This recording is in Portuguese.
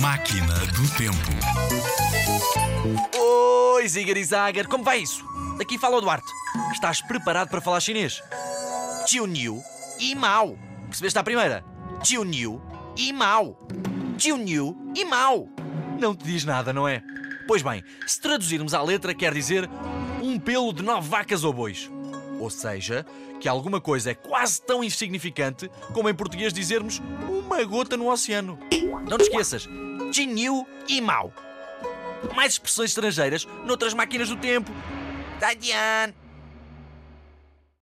Máquina do Tempo. Oi, Zigar e como vai isso? Daqui fala o Duarte. Estás preparado para falar chinês? Tio Niu e Mao. Percebeste a primeira? Tio Niu e Mao. Tio Niu e Mao. Não te diz nada, não é? Pois bem, se traduzirmos à letra, quer dizer um pelo de nove vacas ou bois. Ou seja, que alguma coisa é quase tão insignificante como em português dizermos uma gota no oceano. Não te esqueças, Jinyu e Mao. Mais expressões estrangeiras noutras máquinas do tempo. Dadian!